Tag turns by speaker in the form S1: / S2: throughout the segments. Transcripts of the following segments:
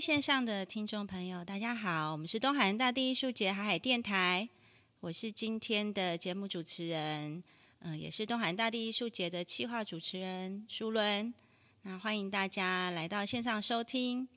S1: 线上的听众朋友，大家好，我们是东海岸大地艺术节海海电台，我是今天的节目主持人，嗯、也是东海岸大地艺术节的企划主持人舒伦。那欢迎大家来到线上收听。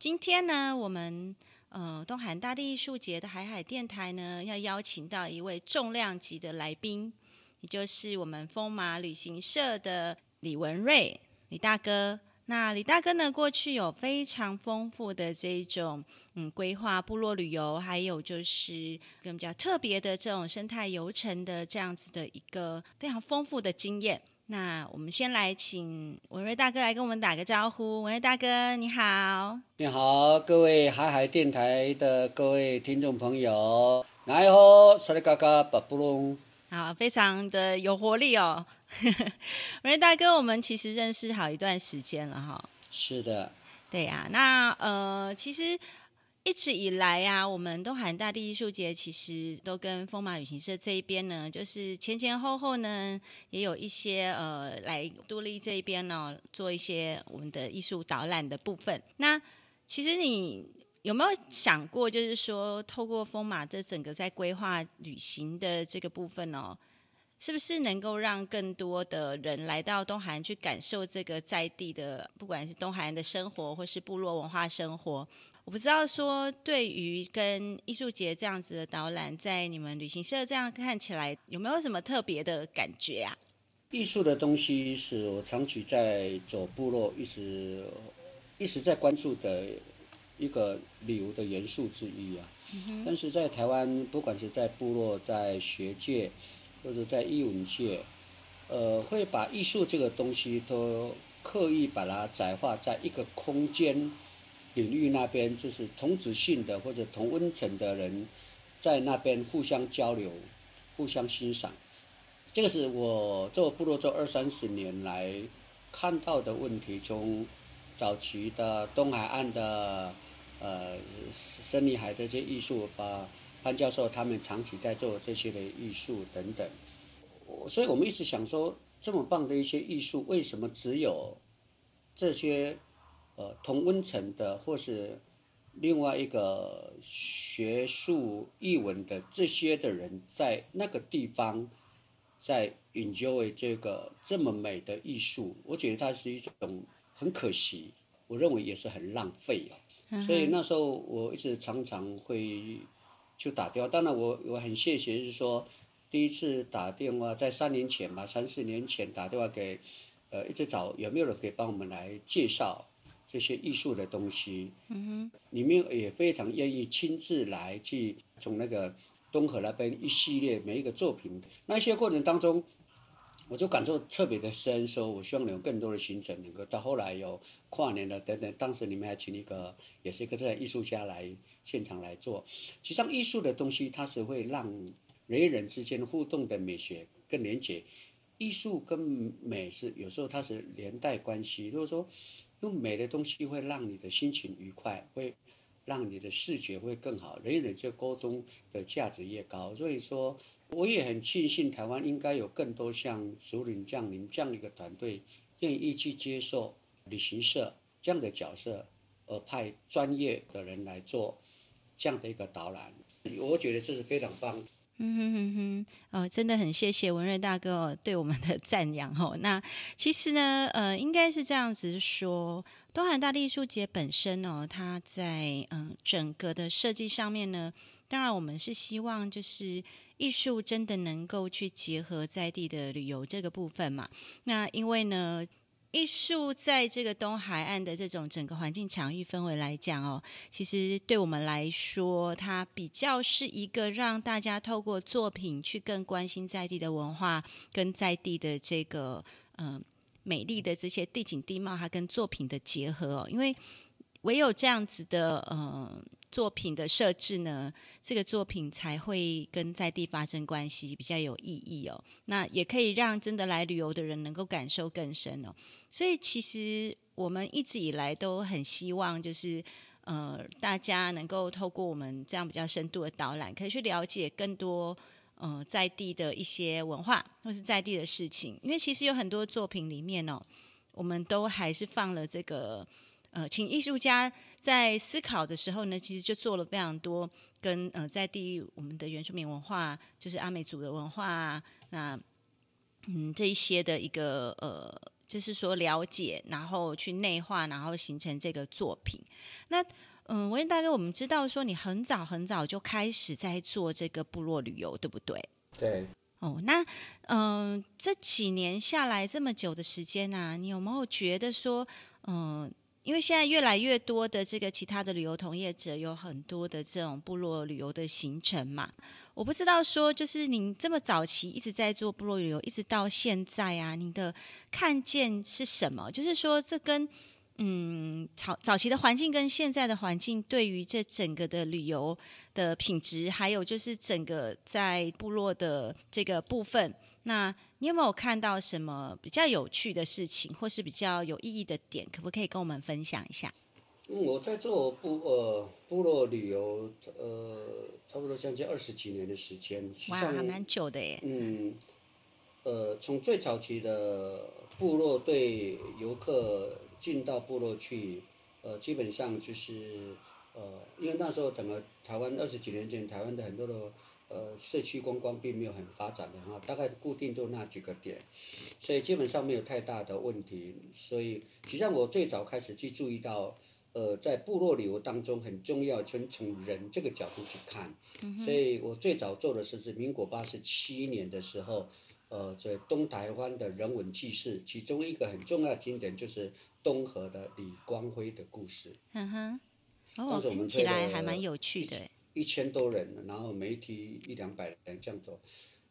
S1: 今天呢，我们呃东海岸大地艺术节的海海电台呢，要邀请到一位重量级的来宾，也就是我们风马旅行社的李文瑞李大哥。那李大哥呢，过去有非常丰富的这种嗯规划部落旅游，还有就是更比较特别的这种生态游程的这样子的一个非常丰富的经验。那我们先来请文瑞大哥来跟我们打个招呼。文瑞大哥，你好。
S2: 你好，各位海海电台的各位听众朋友，来好，萨利嘎嘎巴布隆。
S1: 好，非常的有活力哦。文 瑞大哥，我们其实认识好一段时间了哈。
S2: 是的，
S1: 对呀、那呃，其实一直以来呀、我们东海大地艺术节其实都跟风马旅行社这一边呢，就是前前后后呢，也有一些呃来杜丽这一边呢，做一些我们的艺术导览的部分。那其实你有没有想过，就是说，透过风马这整个在规划旅行的这个部分哦，是不是能够让更多的人来到东海岸去感受这个在地的，不管是东海岸的生活，或是部落文化生活？我不知道说，对于跟艺术节这样子的导览，在你们旅行社这样看起来，有没有什么特别的感觉啊？
S2: 艺术的东西是我长期在走部落，一直一直在关注的一个旅游的元素之一啊。但是在台湾，不管是在部落、在学界，或者在艺文界，呃，会把艺术这个东西都刻意把它窄化在一个空间领域那边，就是同质性的或者同温层的人在那边互相交流、互相欣赏。这个是我做部落做二三十年来看到的问题，从早期的东海岸的呃森林海这些艺术，把潘教授他们长期在做这些的艺术等等。所以我们一直想说，这么棒的一些艺术，为什么只有这些呃同温层的，或是另外一个学术艺文的这些的人，在那个地方在 enjoy 这个这么美的艺术？我觉得它是一种很可惜，我认为也是很浪费啊。所以那时候我一直常常会就打电话，当然我我很谢谢，是说第一次打电话在三年前吧，三四年前打电话给呃一直找有没有人可以帮我们来介绍这些艺术的东西，嗯哼，你们也非常愿意亲自来去从那个东河那边一系列每一个作品，那些过程当中。我就感受特别的深，说我希望有更多的行程能够到后来有跨年的等等，当时你们还请一个也是一个这样艺术家来现场来做。其实际上艺术的东西它是会让人与人之间互动的美学更连结，艺术跟美是有时候它是连带关系。如果说用美的东西会让你的心情愉快，会让你的视觉会更好，人与人之间沟通的价值越高。所以说，我也很庆幸台湾应该有更多像竹林降临这样一个团队，愿意去接受旅行社这样的角色，而派专业的人来做这样的一个导览。我觉得这是非常棒。
S1: 嗯哼哼哼，呃，真的很谢谢文瑞大哥、对我们的赞扬哦。那其实呢，呃，应该是这样子说，东海大艺术节本身哦，它在嗯、整个的设计上面呢，当然我们是希望就是艺术真的能够去结合在地的旅游这个部分嘛。那因为呢。艺术在这个东海岸的这种整个环境场域氛围来讲哦，其实对我们来说，它比较是一个让大家透过作品去更关心在地的文化，跟在地的这个嗯、美丽的这些地景地貌，它跟作品的结合哦，因为唯有这样子的呃作品的设置呢，这个作品才会跟在地发生关系，比较有意义哦。那也可以让真的来旅游的人能够感受更深哦。所以其实我们一直以来都很希望，就是呃，大家能够透过我们这样比较深度的导览，可以去了解更多呃在地的一些文化或是在地的事情。因为其实有很多作品里面哦，我们都还是放了这个呃，请艺术家在思考的时候呢，其实就做了非常多跟呃在地我们的原住民文化，就是阿美族的文化，啊那嗯这一些的一个呃，就是说了解，然后去内化，然后形成这个作品。那嗯，文彦大哥，我们知道说你很早很早就开始在做这个部落旅游，对不对？
S2: 对。
S1: 哦，那嗯，这几年下来这么久的时间啊，你有没有觉得说，嗯，因为现在越来越多的这个其他的旅游从业者有很多的这种部落旅游的行程嘛？我不知道说，就是您这么早期一直在做部落旅游，一直到现在啊，您的看见是什么？就是说，这跟嗯，早早期的环境跟现在的环境，对于这整个的旅游的品质，还有就是整个在部落的这个部分，那你有没有看到什么比较有趣的事情，或是比较有意义的点？可不可以跟我们分享一下？
S2: 嗯，我在做部呃部落旅游，呃，差不多将近二十几年的时间，
S1: 哇，还蛮久的耶。
S2: 嗯，呃，从最早期的部落对游客。进到部落去，呃，基本上就是，呃，因为那时候整个台湾二十几年前，台湾的很多的呃社区观光并没有很发展的哈，大概固定就那几个点，所以基本上没有太大的问题。所以，实际上我最早开始去注意到，呃，在部落旅游当中很重要，从从人这个角度去看。所以我最早做的是是民国八十七年的时候。呃，在东台湾的人文纪事，其中一个很重要的经典就是东河的李光辉的故事。
S1: 嗯哼，哦，听起来还蛮有趣的。
S2: 一千多人，然后媒体一两百人这样走。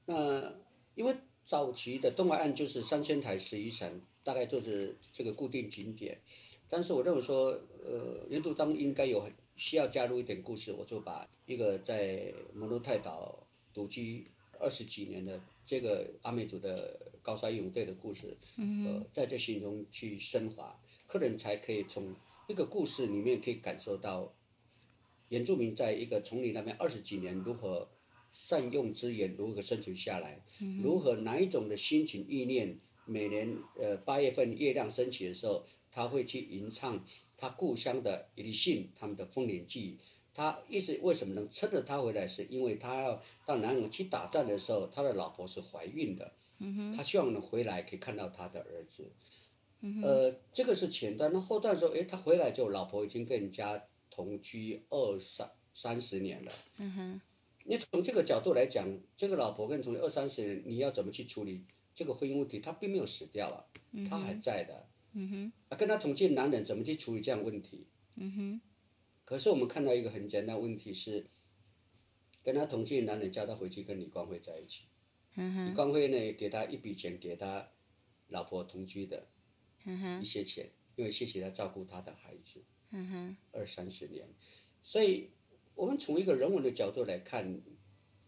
S2: 那因为早期的东海岸就是三千台十一层，大概就是这个固定景点。但是我认为说，呃，沿途当应该有很需要加入一点故事，我就把一个在摩鹿泰岛独居二十几年的。这个阿美族的高山勇队的故事，呃，在这心中去升华，客人才可以从一个故事里面可以感受到，原住民在一个丛林那边二十几年如何善用资源，如何生存下来，如何哪一种的心情意念，每年呃八月份月亮升起的时候，他会去吟唱他故乡的一信他们的丰年祭。他一直为什么能撑着他回来？是因为他要到南洋去打仗的时候，他的老婆是怀孕的，他希望能回来可以看到他的儿子。呃，这个是前段，那后段时候，哎，他回来就老婆已经跟人家同居二三三十年了。嗯哼你从这个角度来讲，这个老婆跟同居二三十年，你要怎么去处理这个婚姻问题？他并没有死掉啊，他还在的。啊，跟他同居的男人怎么去处理这样问题？嗯哼可是我们看到一个很简单问题是，跟他同居的男人叫他回去跟李光辉在一起，李光辉呢给他一笔钱给他老婆同居的一些钱，因为谢谢他照顾他的孩子，二三十年，所以我们从一个人文的角度来看，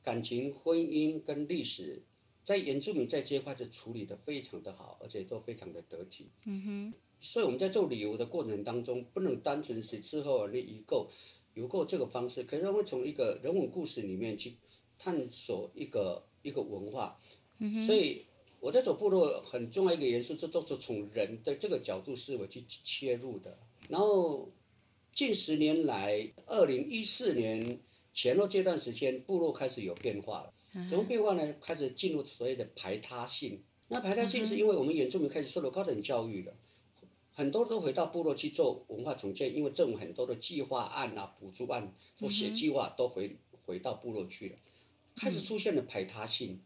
S2: 感情、婚姻跟历史，在原住民在这块就处理的非常的好，而且都非常的得体。嗯哼所以我们在做旅游的过程当中，不能单纯是之后那一个游购这个方式，可是会从一个人文故事里面去探索一个一个文化。嗯所以我在走部落很重要一个元素，这都是从人的这个角度思维去切入的。然后近十年来，二零一四年前后这段时间，部落开始有变化了。怎么变化呢？开始进入所谓的排他性。那排他性是因为我们原住民开始受到高等教育了。很多都回到部落去做文化重建，因为政府很多的计划案啊、补助案，做写计划都回回到部落去了，开始出现了排他性。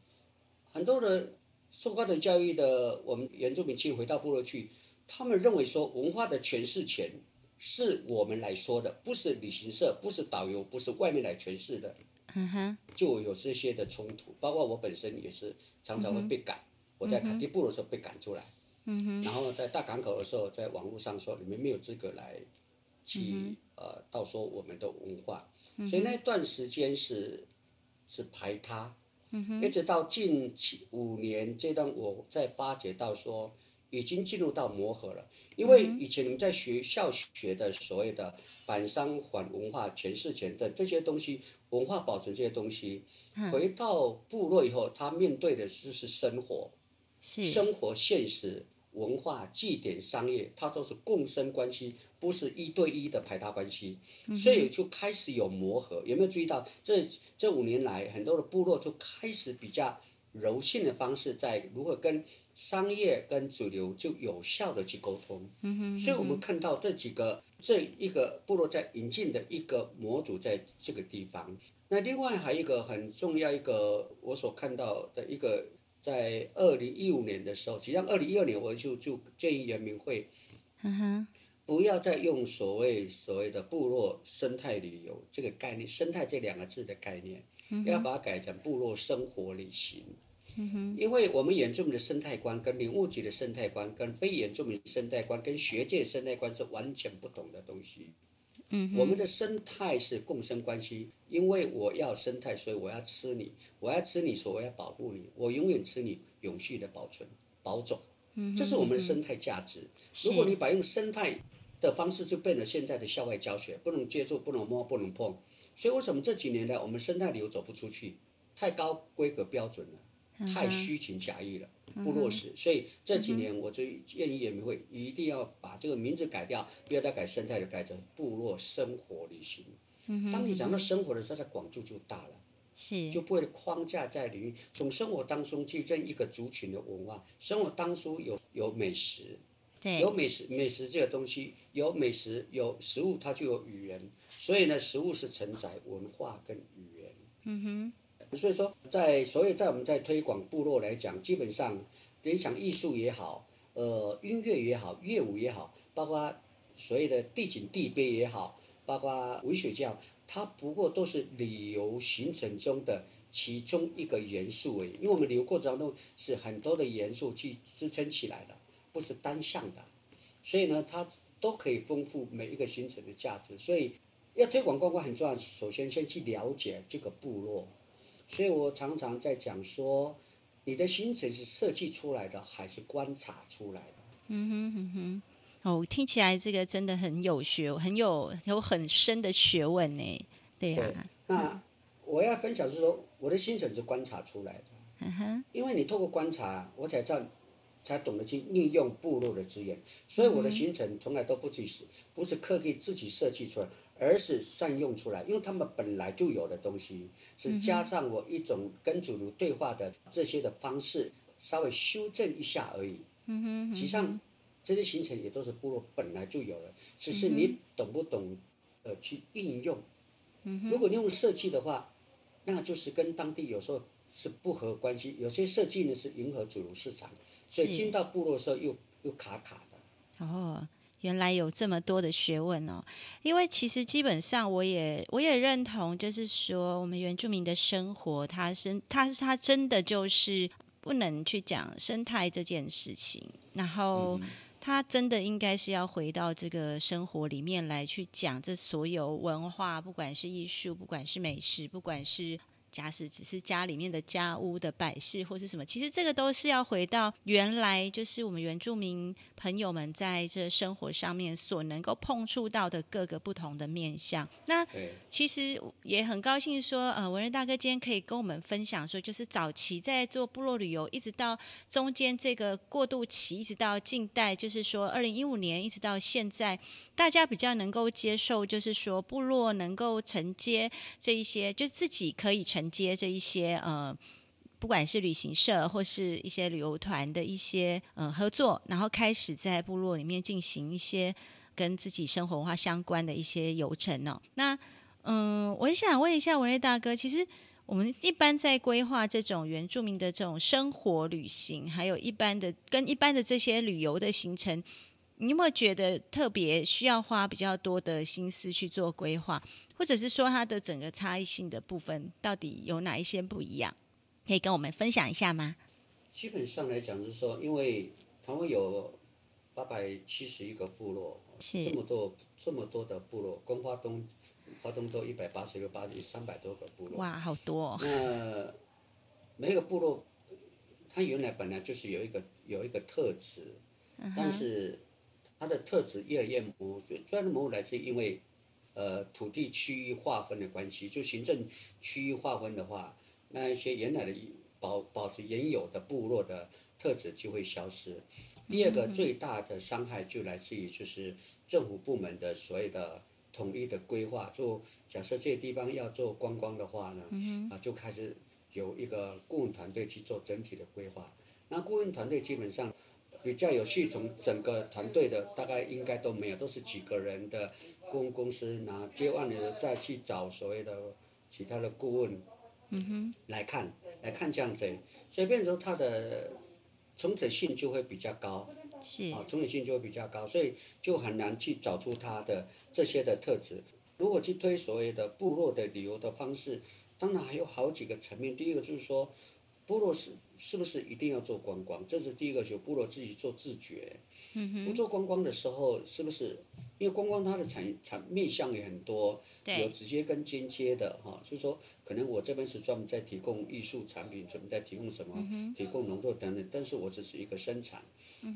S2: 很多的受高等教育的我们原住民去回到部落去，他们认为说文化的诠释权是我们来说的，不是旅行社，不是导游，不是外面来诠释的。就有这些的冲突，包括我本身也是常常会被赶，我在卡蒂布的时候被赶出来。然后在大港口的时候，在网络上说你们没有资格来，去呃，到说我们的文化，所以那段时间是是排他，一直到近期五年这段，我在发觉到说已经进入到磨合了，因为以前你们在学校学的所谓的反商反文化诠释权的这些东西，文化保存这些东西，回到部落以后，他面对的就是生活，生活现实。文化、祭典、商业，它都是共生关系，不是一对一的排他关系，所以就开始有磨合。有没有注意到这这五年来，很多的部落就开始比较柔性的方式，在如何跟商业跟主流就有效的去沟通。嗯哼所以我们看到这几个这一个部落在引进的一个模组在这个地方。那另外还有一个很重要一个我所看到的一个。在二零一五年的时候，实际上二零一二年我就就建议人民会，嗯哼不要再用所谓所谓的部落生态旅游这个概念，生态这两个字的概念，要把它改成部落生活旅行。因为我们原住民的生态观跟领物局的生态观跟非原住民生态观跟学界生态观是完全不同的东西。我们的生态是共生关系，因为我要生态，所以我要吃你，我要吃你，所以我要保护你，我永远吃你，永续的保存、保种，这是我们的生态价值。如果你把用生态的方式，就变了现在的校外教学，不能接触，不能摸，不能碰。所以为什么这几年来我们生态旅游走不出去？太高规格标准了，太虚情假意了。不落实，所以这几年我就建议人民会一定要把这个名字改掉，不要再改生态的，改成部落生活旅行。当你讲到生活的时候，它广度就大了，
S1: 是
S2: 就不会框架在里面，从生活当中去认一个族群的文化。生活当中有有美食，有美食美食这个东西，有美食有食物，它就有语言。所以呢，食物是承载文化跟语言。嗯哼。所以说，在所以，在我们在推广部落来讲，基本上，你想艺术也好，呃，音乐也好，乐舞也好，包括所谓的地景地碑也好，包括文学教，它不过都是旅游行程中的其中一个元素而已。因为我们旅游过程当中是很多的元素去支撑起来的，不是单向的，所以呢，它都可以丰富每一个行程的价值。所以要推广观光很重要，首先先去了解这个部落。所以我常常在讲说，你的行程是设计出来的还是观察出来的？
S1: 嗯哼哼哼，哦，听起来这个真的很有学，很有有很深的学问呢。对呀。
S2: 那我要分享是说，我的行程是观察出来的。嗯哼。因为你透过观察，我才知道。才懂得去利用部落的资源，所以我的行程从来都不去是，不是刻意自己设计出来，而是善用出来，因为他们本来就有的东西，是加上我一种跟主奴对话的这些的方式，稍微修正一下而已。实际上，这些行程也都是部落本来就有的，只是你懂不懂，呃，去应用。如果你用设计的话，那就是跟当地有时候。是不合关系，有些设计呢是迎合主流市场，所以进到部落的时候又又卡卡的。
S1: 哦，原来有这么多的学问哦！因为其实基本上我也我也认同，就是说我们原住民的生活，它是它它真的就是不能去讲生态这件事情，然后他真的应该是要回到这个生活里面来去讲这所有文化，不管是艺术，不管是美食，不管是。家事只是家里面的家屋的摆饰或是什么，其实这个都是要回到原来，就是我们原住民朋友们在这生活上面所能够碰触到的各个不同的面相。那其实也很高兴说，呃，文人大哥今天可以跟我们分享说，就是早期在做部落旅游，一直到中间这个过渡期，一直到近代，就是说二零一五年一直到现在，大家比较能够接受，就是说部落能够承接这一些，就自己可以承。承接这一些呃，不管是旅行社或是一些旅游团的一些呃合作，然后开始在部落里面进行一些跟自己生活文化相关的一些游程哦。那嗯，我想问一下文瑞大哥，其实我们一般在规划这种原住民的这种生活旅行，还有一般的跟一般的这些旅游的行程。你有没有觉得特别需要花比较多的心思去做规划，或者是说它的整个差异性的部分到底有哪一些不一样？可以跟我们分享一下吗？
S2: 基本上来讲是说，因为台湾有八百七十一个部落，这么多这么多的部落，光华东华东都一百八十六八三百多个部落。
S1: 哇，好多！
S2: 那每个部落，它原来本来就是有一个有一个特质，但是。它的特质越来越模糊，主要的模糊来自因为，呃，土地区域划分的关系。就行政区域划分的话，那一些原来的保保持原有的部落的特质就会消失。第二个最大的伤害就来自于就是政府部门的所谓的统一的规划，就假设这些地方要做观光的话呢，啊就开始有一个顾问团队去做整体的规划。那顾问团队基本上比较有系统，整个团队的大概应该都没有，都是几个人的顾问公司，拿接完了再去找所谓的其他的顾问嗯哼来看来看这样子，所以变成他的重整性就会比较高。
S1: 是
S2: 啊，重点性就会比较高，所以就很难去找出它的这些的特质。如果去推所谓的部落的旅游的方式，当然还有好几个层面。第一个就是说，部落是是不是一定要做观光？这是第一个，就部落自己做自觉。不做观光的时候，是不是？因为观光它的产产面向也很多，有直接跟间接的哈，就是说，可能我这边是专门在提供艺术产品，专门在提供什么，提供农作等等，但是我只是一个生产，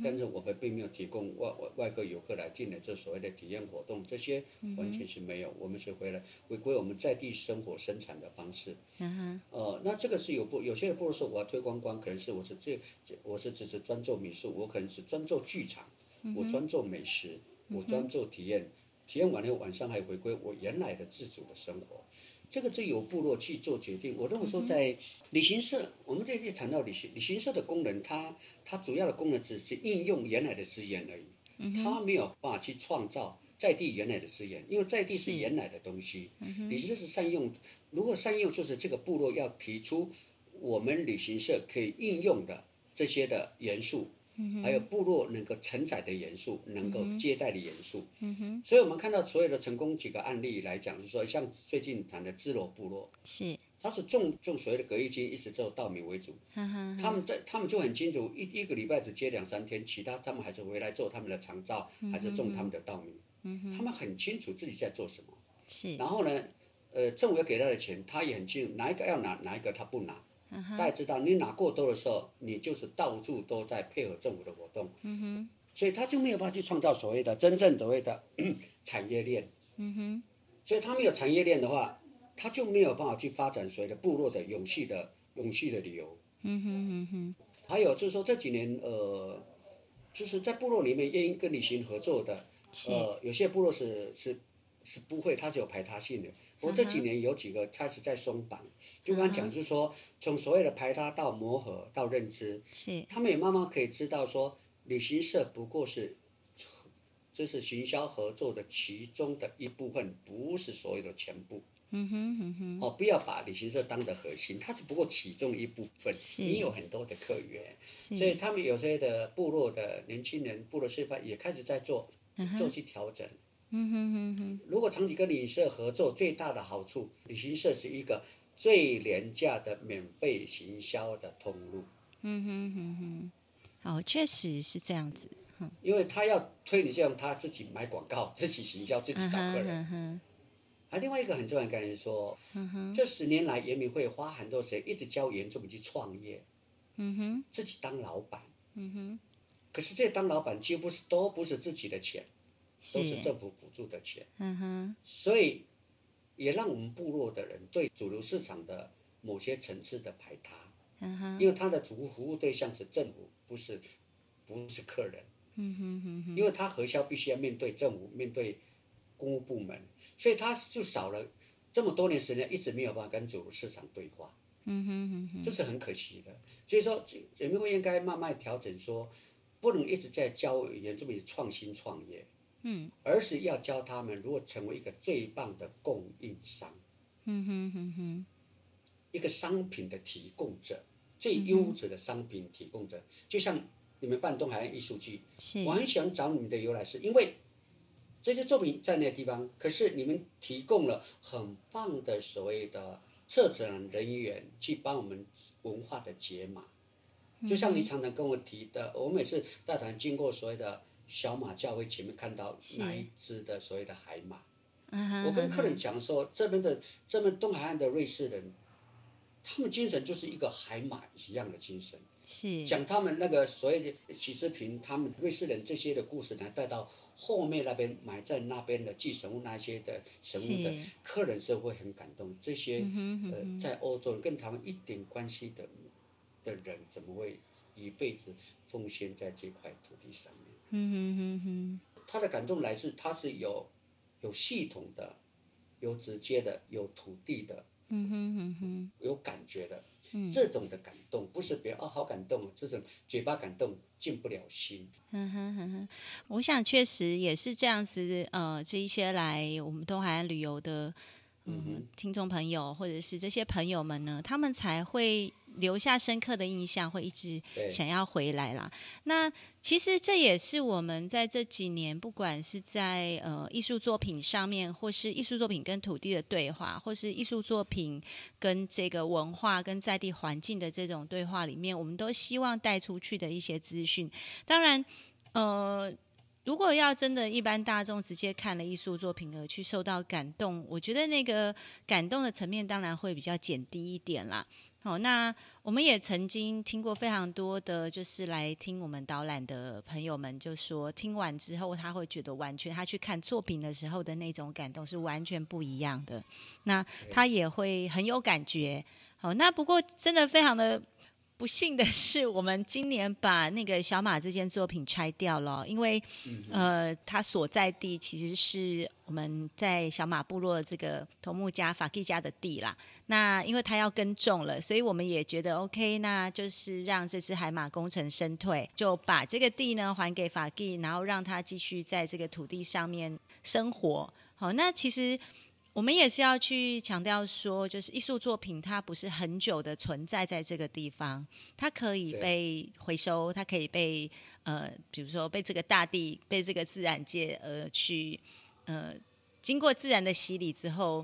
S2: 但是我们并没有提供外外外国游客来进来这所谓的体验活动，这些完全是没有，我们是回来回归我们在地生活生产的方式。呃，那这个是有不有些人不如说我要推观光，可能是我是这这我是只是专做民宿，我可能是专做剧场，我专做美食。我专做体验，体验完了晚上还回归我原来的自主的生活，这个就由部落去做决定。我认为说在旅行社，我们这次谈到旅行旅行社的功能，它它主要的功能只是应用原来的资源而已，它没有办法去创造在地原来的资源，因为在地是原来的东西，旅行社是善用。如果善用，就是这个部落要提出我们旅行社可以应用的这些的元素。还有部落能够承载的元素，能够接待的元素，嗯哼。所以我们看到所有的成功几个案例来讲，就是说像最近谈的支罗部落，
S1: 是，
S2: 他是种种所谓的葛玉金，一直做稻米为主，他们在他们就很清楚，一一个礼拜只接两三天，其他他们还是回来做他们的长照，还是种他们的稻米，嗯他们很清楚自己在做什么，
S1: 是，
S2: 然后呢，呃，政府要给他的钱，他也很清楚哪一个要拿，哪一个他不拿。大家知道，你拿过多的时候，你就是到处都在配合政府的活动，所以他就没有办法去创造所谓的真正所谓的产业链。所以他没有产业链的话，他就没有办法去发展所谓的部落的永续的永续的旅游。还有就是说这几年呃，就是在部落里面愿意跟旅行合作的，呃，有些部落是是。是不会，它是有排他性的。不过这几年有几个开始在松绑，就刚刚讲，就是说从所谓的排他到磨合到认知，他们也慢慢可以知道说，旅行社不过是，这是行销合作的其中的一部分，不是所有的全部。
S1: 嗯哼嗯哼。
S2: 哦，不要把旅行社当的核心，它是不过其中一部分。你有很多的客源，所以他们有些的部落的年轻人，部落示范也开始在做，做去调整。
S1: 嗯哼哼哼，
S2: 如果长期跟旅行社合作，最大的好处，旅行社是一个最廉价的免费行销的通路。
S1: 嗯哼哼哼，哦，确实是这样子。
S2: 因为他要推你这样，他自己买广告，自己行销，自己找客人。嗯还另外一个很重要的概念说，这十年来，严明会花很多时间一直教民去创业。
S1: 嗯哼。
S2: 自己当老板。
S1: 嗯哼。
S2: 可是这当老板，几乎是都不是自己的钱。都是政府补助的钱，所以也让我们部落的人对主流市场的某些层次的排他，因为他的主服务对象是政府，不是不是客人，因为他核销必须要面对政府，面对公务部门，所以他就少了这么多年时间，一直没有办法跟主流市场对话，这是很可惜的。所以说，人民会应该慢慢调整，说不能一直在教原住民创新创业。
S1: 嗯，
S2: 而是要教他们如何成为一个最棒的供应商，
S1: 嗯哼哼哼，
S2: 一个商品的提供者，最优质的商品提供者。就像你们办东海岸艺术区，我很喜欢找你们的由来，是因为这些作品在那个地方，可是你们提供了很棒的所谓的策展人员去帮我们文化的解码。就像你常常跟我提的，我每次带团经过所谓的。小马教会前面看到哪一只的所谓的海马？我跟客人讲说，这边的这边东海岸的瑞士人，他们精神就是一个海马一样的精神。是讲他们那个所谓的启示品，他们瑞士人这些的故事呢，带到后面那边埋在那边的祭神物那些的神物的客人是会很感动。这些呃，在欧洲跟他们一点关系的的人怎么会一辈子奉献在这块土地上面？
S1: 嗯哼哼哼，
S2: 他的感动来自他是有有系统的、有直接的、有土地的、
S1: 嗯哼哼哼，
S2: 有感觉的。
S1: 嗯
S2: 这种的感动不是别人哦好感动，这种嘴巴感动进不了心。
S1: 嗯哼哼哼，我想确实也是这样子。呃，这一些来我们东海岸旅游的，嗯，听众朋友或者是这些朋友们呢，他们才会留下深刻的印象，会一直想要回来啦。那其实这也是我们在这几年，不管是在呃艺术作品上面，或是艺术作品跟土地的对话，或是艺术作品跟这个文化跟在地环境的这种对话里面，我们都希望带出去的一些资讯。当然，呃。如果要真的一般大众直接看了艺术作品而去受到感动，我觉得那个感动的层面当然会比较减低一点啦。好，那我们也曾经听过非常多的，就是来听我们导览的朋友们就说，听完之后他会觉得完全他去看作品的时候的那种感动是完全不一样的。那他也会很有感觉。好，那不过真的非常的。不幸的是，我们今年把那个小马这件作品拆掉了，因为呃，它所在地其实是我们在小马部落这个头目家法蒂家的地啦。那因为他要耕种了，所以我们也觉得 OK，那就是让这只海马功成身退，就把这个地呢还给法蒂，然后让他继续在这个土地上面生活。好，那其实。我们也是要去强调说，就是艺术作品它不是很久的存在在这个地方，它可以被回收，它可以被呃，比如说被这个大地、被这个自然界而去呃经过自然的洗礼之后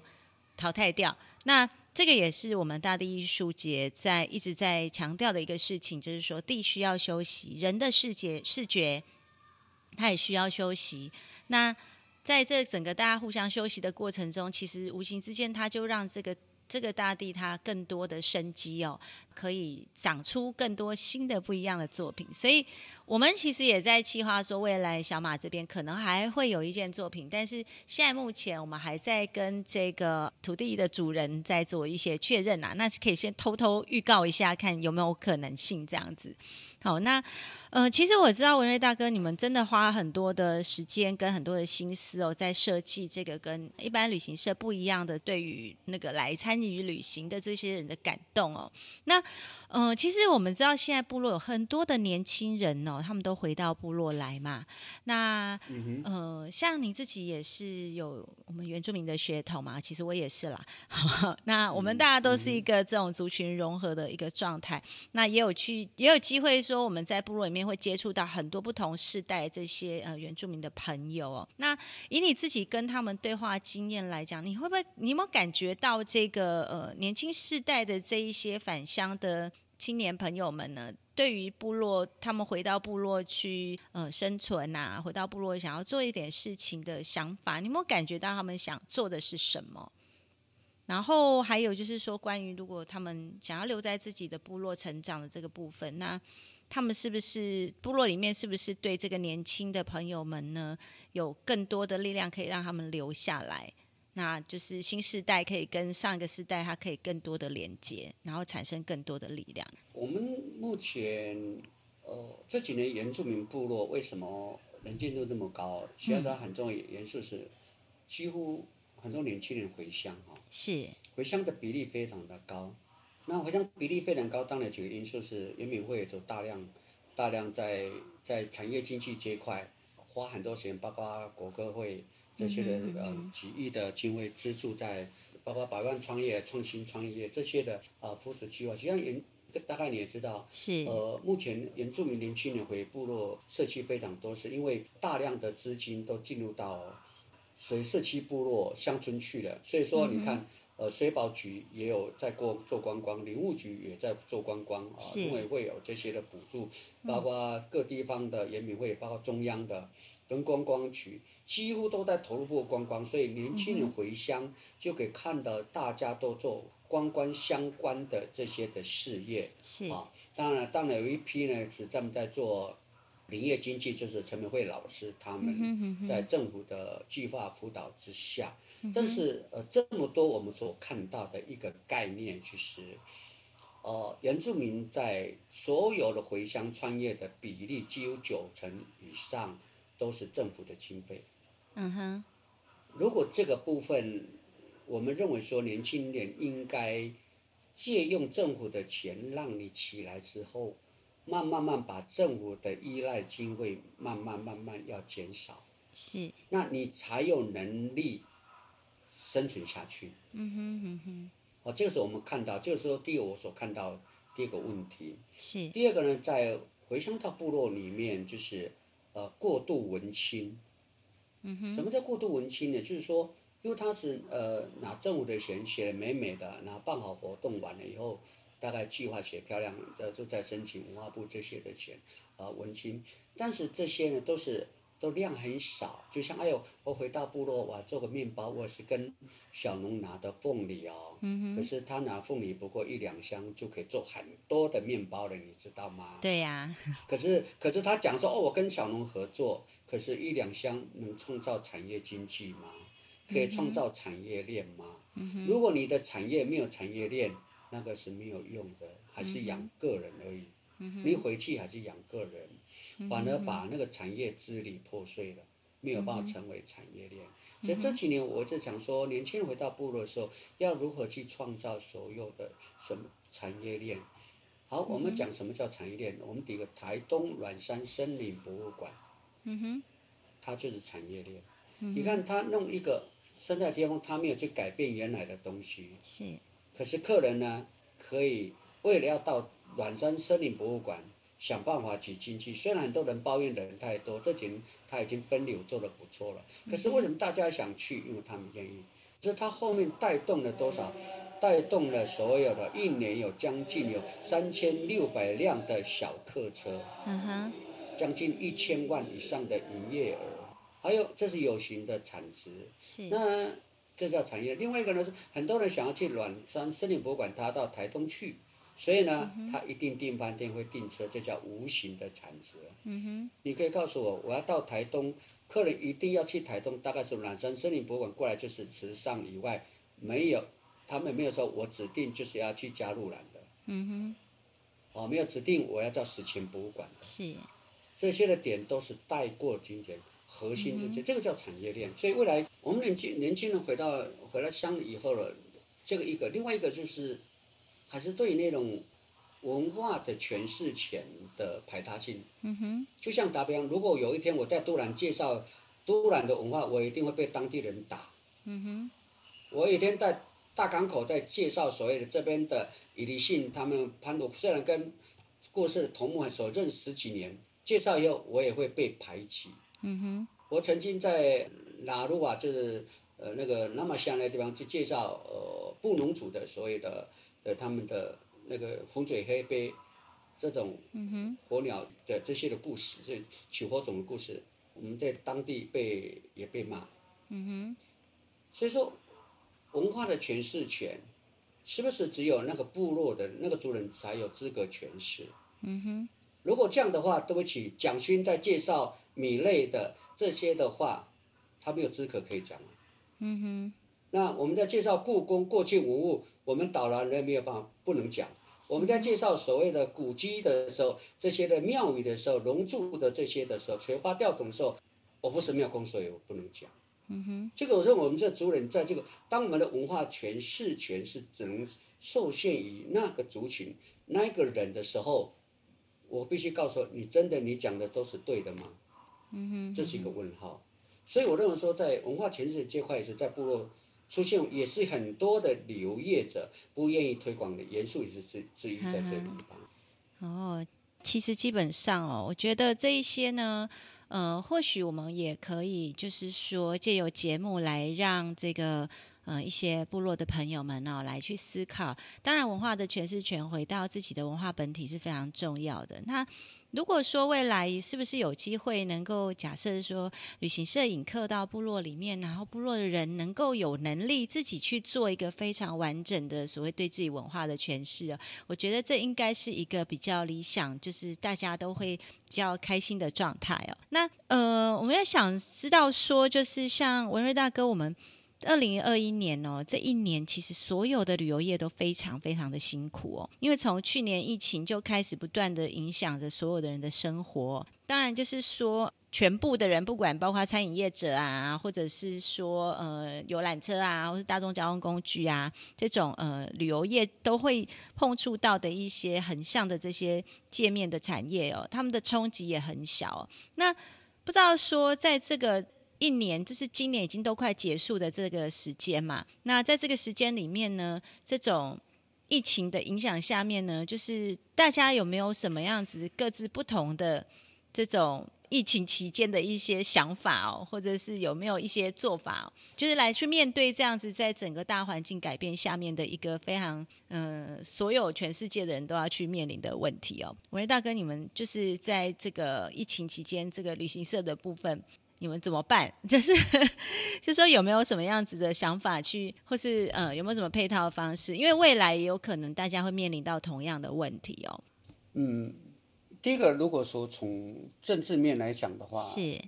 S1: 淘汰掉。那这个也是我们大地艺术节在一直在强调的一个事情，就是说地需要休息，人的视觉视觉它也需要休息。那在这整个大家互相休息的过程中，其实无形之间，它就让这个这个大地它更多的生机哦，可以长出更多新的不一样的作品。所以，我们其实也在计划说，未来小马这边可能还会有一件作品，但是现在目前我们还在跟这个土地的主人在做一些确认啊，那可以先偷偷预告一下，看有没有可能性这样子。好，那呃，其实我知道文瑞大哥，你们真的花很多的时间跟很多的心思哦，在设计这个跟一般旅行社不一样的，对于那个来参与旅行的这些人的感动哦。那呃，其实我们知道现在部落有很多的年轻人哦，他们都回到部落来嘛。那呃，像你自己也是有我们原住民的血统嘛，其实我也是啦。那我们大家都是一个这种族群融合的一个状态，那也有去也有机会。说我们在部落里面会接触到很多不同世代这些呃原住民的朋友哦。那以你自己跟他们对话经验来讲，你会不会你有没有感觉到这个呃年轻世代的这一些返乡的青年朋友们呢？对于部落，他们回到部落去呃生存啊，回到部落想要做一点事情的想法，你有没有感觉到他们想做的是什么？然后还有就是说，关于如果他们想要留在自己的部落成长的这个部分，那他们是不是部落里面是不是对这个年轻的朋友们呢，有更多的力量可以让他们留下来？那就是新时代可以跟上一个时代，它可以更多的连接，然后产生更多的力量。
S2: 我们目前呃这几年原住民部落为什么能见度那么高？其中很重要元素是几乎很多年轻人回乡哈，
S1: 是
S2: 回乡的比例非常的高。那好像比例非常高，当然几个因素是原民会有大量大量在在产业经济这一块花很多钱，包括国歌会这些的呃几亿的经费资助在，包括百万创业、创新创业这些的呃扶持计划，实际上原大概你也知道，
S1: 是。
S2: 呃目前原住民年轻人回部落社区非常多，是因为大量的资金都进入到所以社区部落乡村去了，所以说你看。呃，水保局也有在过做观光，林务局也在做观光啊，因为会有这些的补助，包括各地方的研民会，包括中央的跟观光局，几乎都在投入过观光，所以年轻人回乡就可以看到大家都做观光相关的这些的事业啊。当然，当然有一批呢是专门在做。林业经济就是陈明慧老师他们在政府的计划辅导之下，但是呃这么多我们所看到的一个概念，就是呃，原住民在所有的回乡创业的比例，几乎九成以上都是政府的经费。
S1: 嗯哼，
S2: 如果这个部分，我们认为说年轻人应该借用政府的钱，让你起来之后，慢慢慢把政府的依赖经费慢慢慢慢要减少，
S1: 是，
S2: 那你才有能力生存下去。
S1: 嗯哼嗯哼，
S2: 哦，这个是我们看到，这个时候第一个我所看到第二个问题。
S1: 是，
S2: 第二个呢，在回乡到部落里面，就是呃过度文青。
S1: 嗯哼，
S2: 什么叫过度文青呢？就是说，因为他是呃拿政府的钱写的美美的，然后办好活动完了以后，大概计划写漂亮，这就在申请文化部这些的钱，啊、文青。但是这些呢都是都量很少，就像哎呦，我回到部落我，做个面包，我是跟小农拿的凤梨哦，
S1: 嗯
S2: 可是他拿凤梨不过一两箱就可以做很多的面包了，你知道吗？
S1: 对呀、
S2: 可是，可是他讲说哦，我跟小农合作，可是一两箱能创造产业经济吗？可以创造产业链吗？如果你的产业没有产业链，那个是没有用的，还是养个人而已。你回去还是养个人，反而把那个产业支离破碎了，没有办法成为产业链。所以这几年我在讲说，年轻人回到部落的时候，要如何去创造所有的什么产业链？好，我们讲什么叫产业链？我们第一个台东软山森林博物馆，
S1: 嗯哼，
S2: 它就是产业链。你看，它弄一个生态巅峰，它没有去改变原来的东西，
S1: 是，
S2: 可是客人呢，可以为了要到软山森林博物馆，想办法挤进去。虽然很多人抱怨的人太多，这几年他已经分流做得不错了。可是为什么大家想去？因为他们愿意。这他后面带动了多少？带动了所有的，一年有将近有三千六百辆的小客车，
S1: 嗯哼，
S2: 将近一千万以上的营业额。还有，这是有形的产值。
S1: 是，
S2: 那这叫产业。另外一个呢是，很多人想要去软山森林博物馆，他到台东去，所以呢，他一定订饭店会订车，这叫无形的产值。
S1: 嗯哼，
S2: 你可以告诉我，我要到台东，客人一定要去台东，大概是软山森林博物馆过来就是池上以外，没有，他们没有说我指定就是要去加入兰的，
S1: 嗯哼
S2: 哦，没有指定我要叫史前博物馆的。
S1: 哼，是，
S2: 这些的点都是带过经典核心这些，这个叫产业链。所以未来我们年轻年轻人回到回到乡里以后了，这个一个，另外一个就是还是对那种文化的诠释权的排他性。
S1: 嗯哼，
S2: 就像打比方，如果有一天我在都兰介绍都兰的文化，我一定会被当地人打。
S1: 嗯哼，
S2: 我有一天在大港口在介绍所谓的这边的伊利信，他们潘鲁虽然跟过世的头目很熟，认识十几年，介绍以后我也会被排挤。
S1: 嗯哼，
S2: 我曾经在拉鲁瓦，就是呃那个那么乡那地方去介绍呃布农族的所有的的他们的那个红嘴黑背这种火鸟的这些的故事，这取火种的故事，我们在当地被也被骂。
S1: 嗯
S2: 所以说，文化的诠释权，是不是只有那个部落的那个族人才有资格诠释？
S1: 嗯哼，
S2: 如果这样的话，对不起，蒋勋在介绍米类的这些的话，他没有资格可以讲啊。
S1: 嗯哼，
S2: 那我们在介绍故宫过去文物，我们导览人没有办法不能讲。我们在介绍所谓的古迹的时候，这些的庙宇的时候，龙柱的这些的时候，垂花吊桶的时候，我不是庙公，所以我不能讲。
S1: 嗯哼，
S2: 这个我说我们这族人在这个，当我们的文化诠释权是只能受限于那个族群那个人的时候，我必须告诉你，真的你讲的都是对的吗？
S1: 嗯哼，
S2: 这是一个问号。所以我认为说，在文化诠释这块也是在部落出现，也是很多的旅游业者不愿意推广的元素，也是之之一在这个地方。
S1: 哦，其实基本上哦，我觉得这一些呢，呃，或许我们也可以，就是说借由节目来让这个呃一些部落的朋友们哦来去思考。当然，文化的诠释权回到自己的文化本体是非常重要的。那如果说未来是不是有机会能够假设说旅行摄影客到部落里面，然后部落的人能够有能力自己去做一个非常完整的所谓对自己文化的诠释啊，我觉得这应该是一个比较理想，就是大家都会比较开心的状态哦。那呃，我们要想知道说，就是像文瑞大哥，我们二零二一年哦，这一年其实所有的旅游业都非常非常的辛苦哦，因为从去年疫情就开始不断的影响着所有的人的生活。当然，就是说全部的人，不管包括餐饮业者啊，或者是说呃游览车啊，或是大众交通工具啊，这种呃旅游业都会碰触到的一些横向的这些界面的产业哦，他们的冲击也很小。那不知道说在这个。一年就是今年已经都快结束的这个时间嘛，那在这个时间里面呢，这种疫情的影响下面呢，就是大家有没有什么样子各自不同的这种疫情期间的一些想法哦，或者是有没有一些做法，就是来去面对这样子在整个大环境改变下面的一个非常嗯，所有全世界的人都要去面临的问题哦。文瑞大哥，你们就是在这个疫情期间这个旅行社的部分。你们怎么办？就是，就说有没有什么样子的想法去，或是呃，有没有什么配套方式？因为未来也有可能大家会面临到同样的问题哦。
S2: 嗯，第一个，如果说从政治面来讲的话，
S1: 是，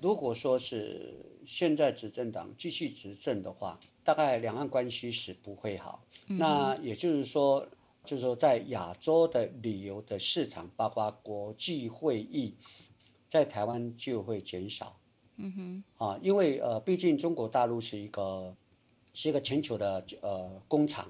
S2: 如果说是现在执政党继续执政的话，大概两岸关系是不会好。那也就是说，就是说在亚洲的旅游的市场，包括国际会议。在台湾就会减少，
S1: 嗯哼，
S2: 啊，因为呃，毕竟中国大陆是一个是一个全球的呃工厂，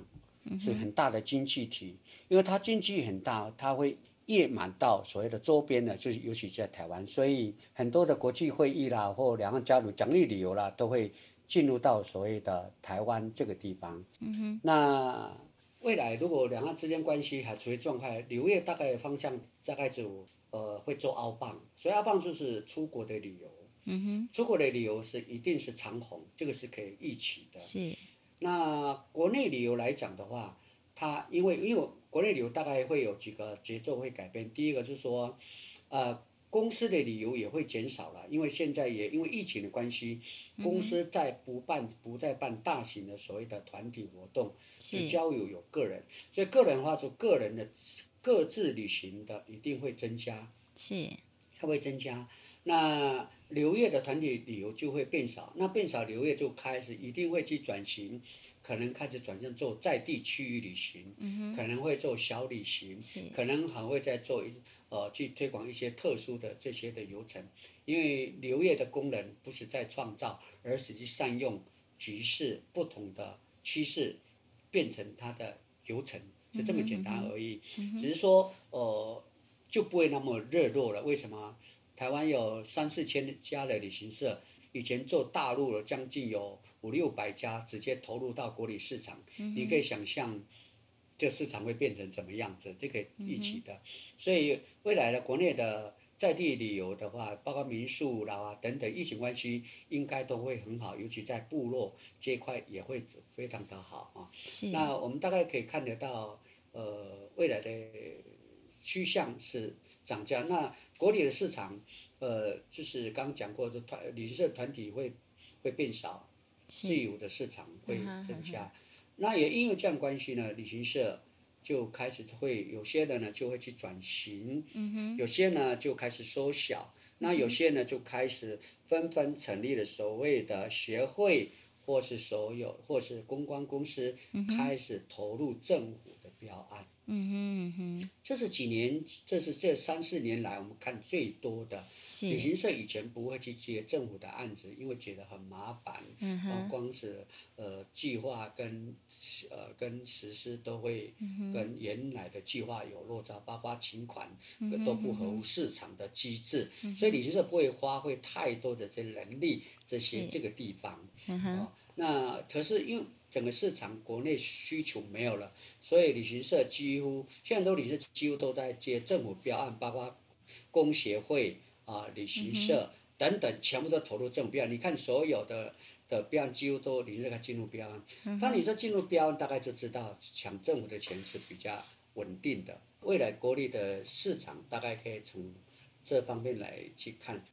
S2: 是很大的经济体，因为它经济很大，它会溢满到所谓的周边的，就是尤其在台湾，所以很多的国际会议啦，或两岸交流、奖励旅游啦，都会进入到所谓的台湾这个地方。
S1: 嗯哼，
S2: 那未来如果两岸之间关系还处于状态，旅游业大概方向大概就。呃，会做澳棒，所以澳棒就是出国的旅游。
S1: 嗯哼。
S2: 出国的旅游是一定是长虹，这个是可以预期的。
S1: 是。
S2: 那国内旅游来讲的话，它因为因为国内旅游大概会有几个节奏会改变。第一个就是说，呃，公司的旅游也会减少了，因为现在也因为疫情的关系，公司在不办不再办大型的所谓的团体活动，就交友有个人，所以个人的话就个人的。各自旅行的一定会增加，
S1: 是，
S2: 它会增加。那旅业的团体旅游就会变少，那变少，旅业就开始一定会去转型，可能开始转向做在地区域旅行，可能会做小旅行，可能还会再做一呃去推广一些特殊的这些的游程，因为旅业的功能不是在创造，而是去善用局势不同的趋势，变成它的游程。是这么简单而已，只是说呃就不会那么热络了。为什么？台湾有三四千家的旅行社，以前做大陆的将近有五六百家，直接投入到国旅市场。你可以想象，这市场会变成怎么样子？这个一起的。所以未来的国内的在地旅游的话，包括民宿啦啊等等，疫情关系应该都会很好，尤其在部落这块也会非常的好啊。那我们大概可以看得到，呃，未来的趋向是涨价。那国里的市场，呃，就是刚讲过的团旅行社团体会会变少，自由的市场会增加。那也因为这样关系呢，旅行社。就开始会有些的呢就会去转型，有些呢就开始缩小，那有些呢就开始纷纷成立了所谓的协会，或是所有或是公关公司，开始投入政府的标案。
S1: 嗯哼哼，
S2: 这是几年，这是这三四年来我们看最多的。旅行社以前不会去接政府的案子，因为觉得很麻烦。
S1: 嗯
S2: 光是呃计划跟呃跟实施都会跟原来的计划有落差，包括请款都不合乎市场的机制，所以旅行社不会花费太多的这能力这些这个地方。
S1: 嗯
S2: 那可是因为。整个市场国内需求没有了，所以旅行社几乎现在都旅行社几乎都在接政府标案，包括工协会啊、旅行社等等，全部都投入政府标案。你看所有的的标案几乎都旅行社进入标案。当你说进入标案，大概就知道抢政府的钱是比较稳定的。未来国内的市场大概可以从。这方面来去看，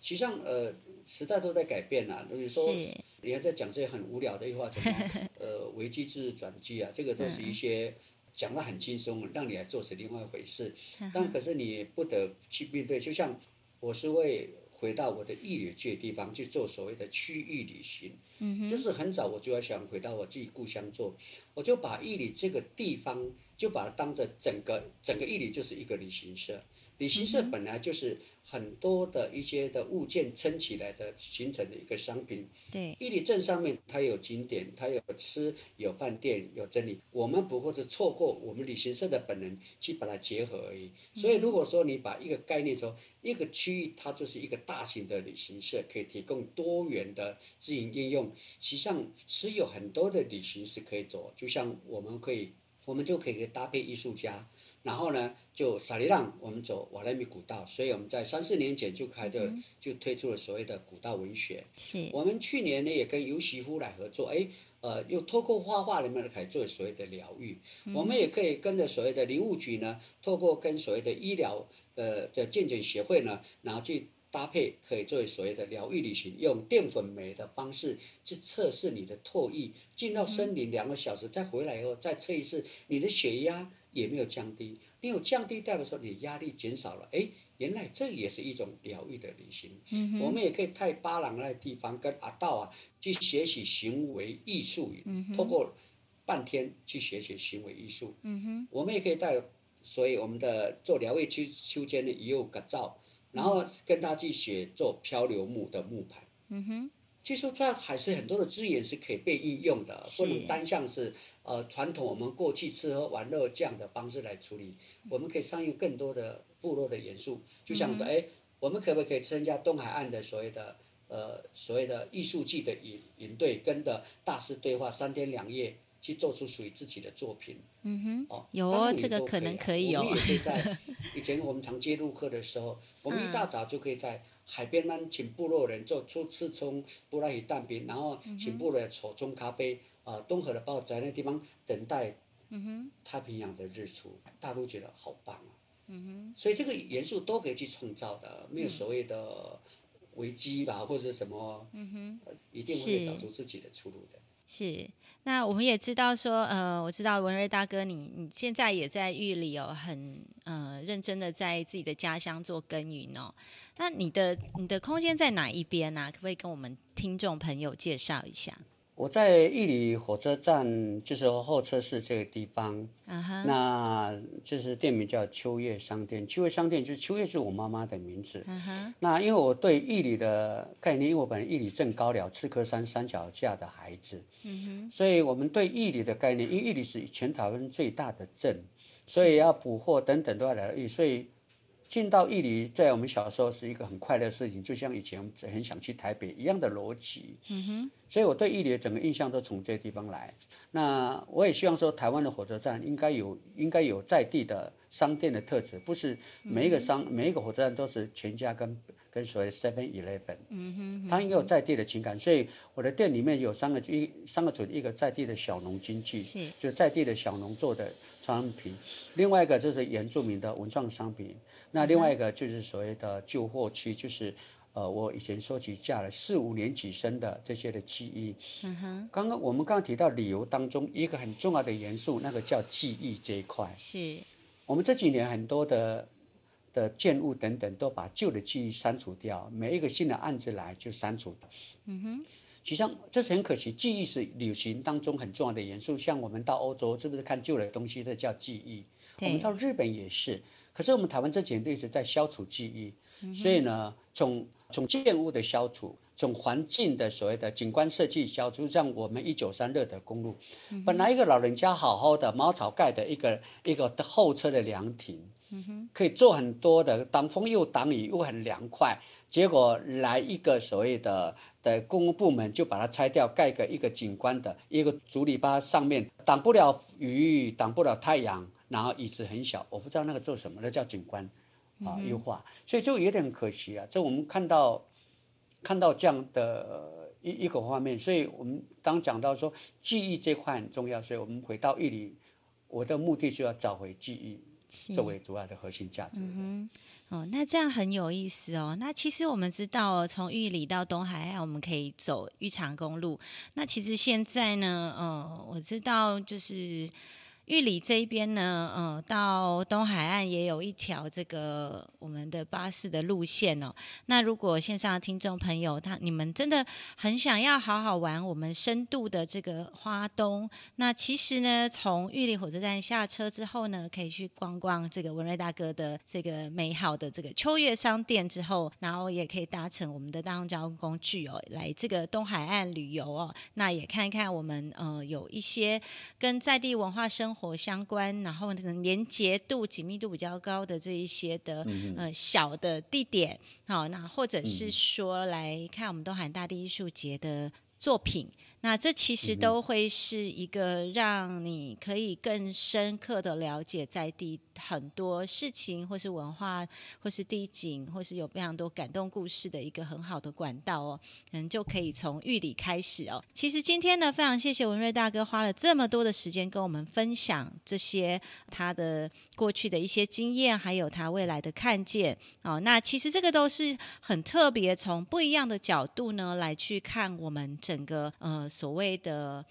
S2: 实际上呃时代都在改变啊，等于说，你还在讲这些很无聊的一话，什么 呃危机制转机啊，这个都是一些讲得很轻松，让你来做是另外一回事。但可是你不得去面对，就像我是为回到我的义旅这地方去做所谓的区域旅行。嗯就是很早我就要想回到我自己故乡做，我就把义旅这个地方就把它当着整个整个义旅就是一个旅行社。旅行社本来就是很多的一些的物件撑起来的形成的一个商品。
S1: 对。
S2: 义理镇上面它有景点，它有吃，有饭店，有真理。我们不过是错过我们旅行社的本能去把它结合而已。所以如果说你把一个概念说一个区域，它就是一个大型的旅行社，可以提供多元的自营应用。实际上是有很多的旅行是可以走，就像我们可以，我们就可以搭配艺术家。然后呢，就撒里浪，我们走瓦莱米古道，所以我们在三四年前就开的，就推出了所谓的古道文学。
S1: 是。
S2: 我们去年呢也跟尤媳夫来合作，哎，呃，又透过画画里面来做所谓的疗愈。我们也可以跟着所谓的林务局呢，透过跟所谓的医疗呃的健检协会呢，然后去。搭配可以作为所谓的疗愈旅行，用淀粉酶的方式去测试你的唾液，进到森林两个小时，再回来以后再测一次，你的血压也没有降低，没有降低代表说你压力减少了，哎，原来这也是一种疗愈的旅行。嗯我们也可以泰巴朗那地方跟阿道啊去学习行为艺术，通过半天去学习行为艺术。嗯我们也可以带，所以我们的做疗愈区秋间的也有个照。然后跟他去学做漂流木的木盘，
S1: 嗯哼，
S2: 据说这还是很多的资源是可以被应用的，不能单向是呃传统我们过去吃喝玩乐这样的方式来处理，我们可以善用更多的部落的元素，就像哎，我们可不可以参加东海岸的所谓的呃所谓的艺术季的营营队，跟的大师对话三天两夜？去做出属于自己的作品。
S1: 嗯哼。
S2: 哦，
S1: 有哦，这个可能可以
S2: 哦。我们也可以在 以前我们常接录客的时候，我们一大早就可以在海边呢，请部落人做初次冲布拉鱼蛋饼，然后请部落人手冲咖啡，啊，东河的报在那地方等待太平洋的日出，大陆觉得好棒啊。
S1: 嗯哼。
S2: 所以这个元素都可以去创造的，没有所谓的危机吧，或者什么，一定会找出自己的出路的。
S1: 是。那我们也知道说，呃，我知道文瑞大哥，你你现在也在狱里哦，很呃认真的在自己的家乡做耕耘哦。那你的你的空间在哪一边呢？可不可以跟我们听众朋友介绍一下？
S2: 我在义里火车站，就是候车室这个地方。那就是店名叫秋叶商店。秋叶商店就是秋叶是我妈妈的名字。那因为我对义里的概念，因为我本来义里镇高寮赤科山山脚下的孩子。所以我们对义里的概念，因为义里是全台湾最大的镇，所以要捕获等等都要来所以。进到义里，在我们小时候是一个很快乐的事情，就像以前很想去台北一样的逻辑。
S1: 嗯哼。
S2: 所以我对义里的整个印象都从这地方来。那我也希望说，台湾的火车站应该有应该有在地的商店的特质，不是每一个商每一个火车站都是全家跟跟所谓 Seven Eleven。
S1: 嗯哼。
S2: 它应该有在地的情感，所以我的店里面有三个一三个主一个在地的小农经济，就在地的小农做的商品，另外一个就是原住民的文创商品。那另外一个就是所谓的旧货区，就是呃，我以前收集下了四五年级生的这些的记忆。
S1: 嗯哼。
S2: 刚刚我们刚刚提到旅游当中一个很重要的元素，那个叫记忆这一块。
S1: 是。
S2: 我们这几年很多的的建物等等都把旧的记忆删除掉，每一个新的案子来就删除。
S1: 嗯哼。
S2: 实际上这是很可惜，记忆是旅行当中很重要的元素。像我们到欧洲，是不是看旧的东西？这叫记忆。我们到日本也是。可是我们台湾这几年一直在消除记忆，所以呢，从从建物的消除，从环境的所谓的景观设计消除，像我们一九三热的公路，本来一个老人家好好的茅草盖的一个一个后车的凉亭，可以做很多的挡风又挡雨又很凉快，结果来一个所谓的的公务部门就把它拆掉，盖个一个景观的一个竹篱笆上面挡不了雨，挡不了太阳。然后椅子很小，我不知道那个做什么，那叫景观，啊优化，所以就有点可惜啊。这我们看到，看到这样的一一个画面，所以我们当讲到说记忆这块很重要，所以我们回到玉里，我的目的就要找回记忆作为主要的核心价值。
S1: 嗯哦，那这样很有意思哦。那其实我们知道，从玉里到东海岸，我们可以走玉长公路。那其实现在呢，呃，我知道就是。玉里这一边呢，呃，到东海岸也有一条这个我们的巴士的路线哦。那如果线上的听众朋友，他你们真的很想要好好玩我们深度的这个花东，那其实呢，从玉里火车站下车之后呢，可以去逛逛这个文瑞大哥的这个美好的这个秋月商店之后，然后也可以搭乘我们的大众交通工具哦，来这个东海岸旅游哦。那也看一看我们呃有一些跟在地文化生活。活相关，然后呢，连接度、紧密度比较高的这一些的呃小的地点，好，那或者是说来看我们东海大地艺术节的作品。那这其实都会是一个让你可以更深刻的了解在地很多事情，或是文化，或是地景，或是有非常多感动故事的一个很好的管道哦。嗯，就可以从玉里开始哦。其实今天呢，非常谢谢文瑞大哥花了这么多的时间跟我们分享这些他的过去的一些经验，还有他未来的看见哦。那其实这个都是很特别，从不一样的角度呢来去看我们整个呃。所谓的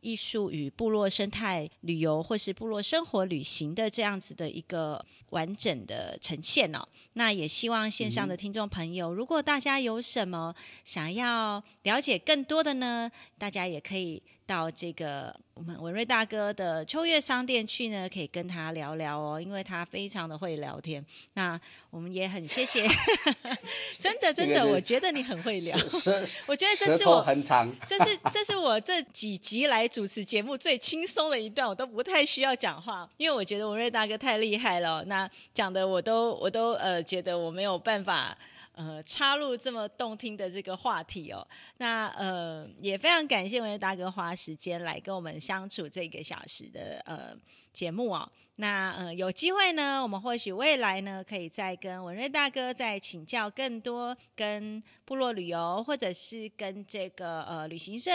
S1: 艺术与部落生态旅游，或是部落生活旅行的这样子的一个完整的呈现哦。那也希望线上的听众朋友，如果大家有什么想要了解更多的呢，大家也可以。到这个我们文瑞大哥的秋月商店去呢，可以跟他聊聊哦，因为他非常的会聊天。那我们也很谢谢，真的真的，我觉得你很会聊。我觉得这是我
S2: 很长，
S1: 这是这是我这几集来主持节目最轻松的一段，我都不太需要讲话，因为我觉得文瑞大哥太厉害了。那讲的我都我都呃觉得我没有办法。呃，插入这么动听的这个话题哦，那呃也非常感谢文月大哥花时间来跟我们相处这个小时的呃节目哦。那呃有机会呢，我们或许未来呢，可以再跟文瑞大哥再请教更多跟部落旅游，或者是跟这个呃旅行社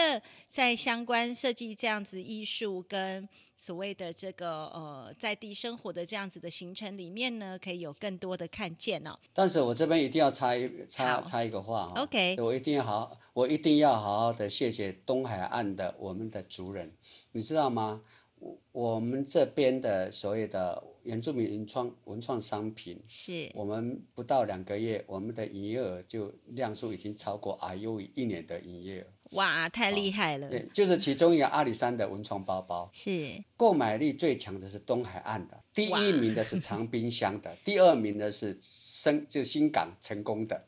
S1: 在相关设计这样子艺术跟。所谓的这个呃在地生活的这样子的行程里面呢，可以有更多的看见哦。
S2: 但是我这边一定要插一插插一个话
S1: 哦，OK，
S2: 我一定要好，我一定要好好的谢谢东海岸的我们的族人，你知道吗？我我们这边的所谓的原住民文创文创商品，
S1: 是
S2: 我们不到两个月，我们的营业额就量数已经超过 I U 一年的营业额。
S1: 哇，太厉害了！
S2: 对，就是其中一个阿里山的文创包包，
S1: 是
S2: 购买力最强的是东海岸的，第一名的是长滨乡的，第二名的是深就新港成功的，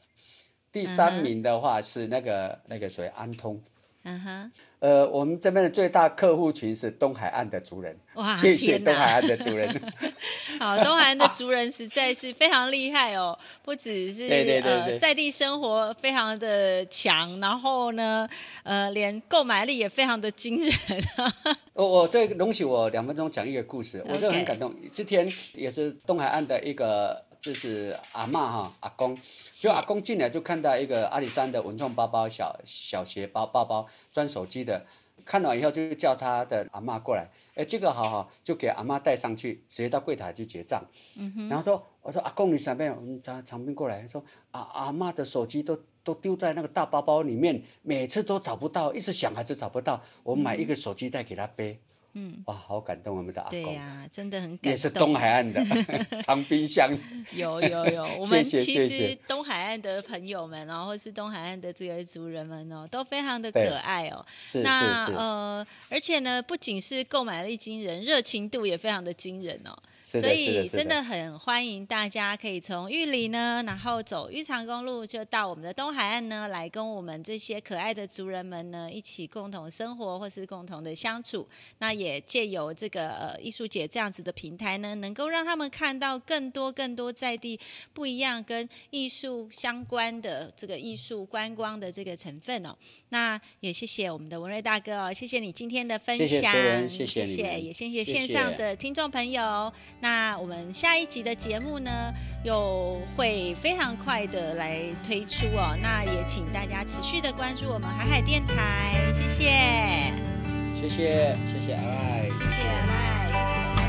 S2: 第三名的话是那个那个谁安通。嗯哼，呃，我们这边的最大客户群是东海岸的族人，哇，谢谢东海岸的族人。
S1: 好，东海岸的族人实在是非常厉害哦，不只是呃在地生活非常的强，然后呢，呃，连购买力也非常的惊人。
S2: 我我这容许我两分钟讲一个故事，我真的很感动。之前也是东海岸的一个。就是阿妈哈，阿公，就阿公进来就看到一个阿里山的文创包包，小小鞋包包包，装手机的。看了以后就叫他的阿妈过来，哎，这个好好，就给阿妈带上去，直接到柜台去结账。然后说，我说阿公你上边，我们长长兵过来，说阿阿妈的手机都都丢在那个大包包里面，每次都找不到，一直想还是找不到，我买一个手机袋给他背。嗯，哇，好感动我们的阿公，
S1: 对呀，真的很感动。
S2: 也是东海岸的 长冰箱。
S1: 有有有，我们其实东海岸的朋友们，然后是东海岸的这些族人们哦，都非常的可爱哦。
S2: 是
S1: 那呃，而且呢，不仅是购买力惊人，热情度也非常的惊人哦。
S2: 所
S1: 以真的很欢迎大家可以从玉里呢，然后走玉长公路，就到我们的东海岸呢，来跟我们这些可爱的族人们呢一起共同生活，或是共同的相处。那也借由这个呃艺术节这样子的平台呢，能够让他们看到更多更多在地不一样跟艺术相关的这个艺术观光的这个成分哦。那也谢谢我们的文瑞大哥哦，谢谢你今天的分享，
S2: 谢谢，
S1: 也谢谢线上的听众朋友。那我们下一集的节目呢，又会非常快的来推出哦。那也请大家持续的关注我们海海电台，谢谢，
S2: 谢谢，谢谢爱，
S1: 谢谢爱，谢谢。